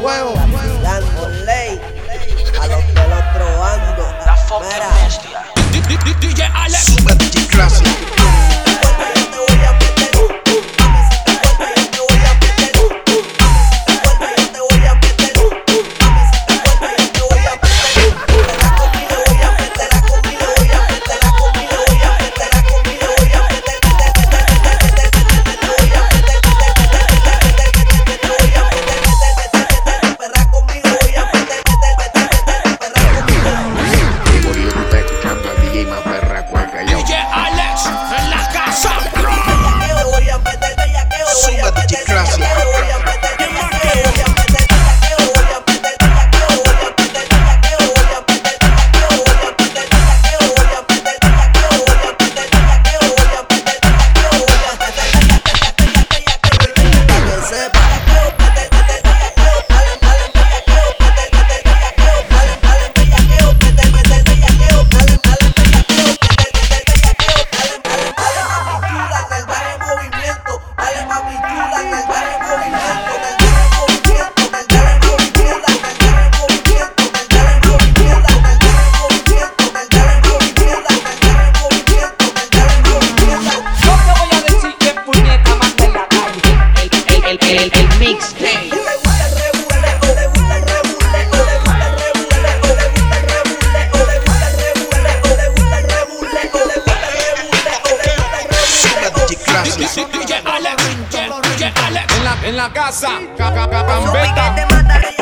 Well. En la, en la casa, ca, ca,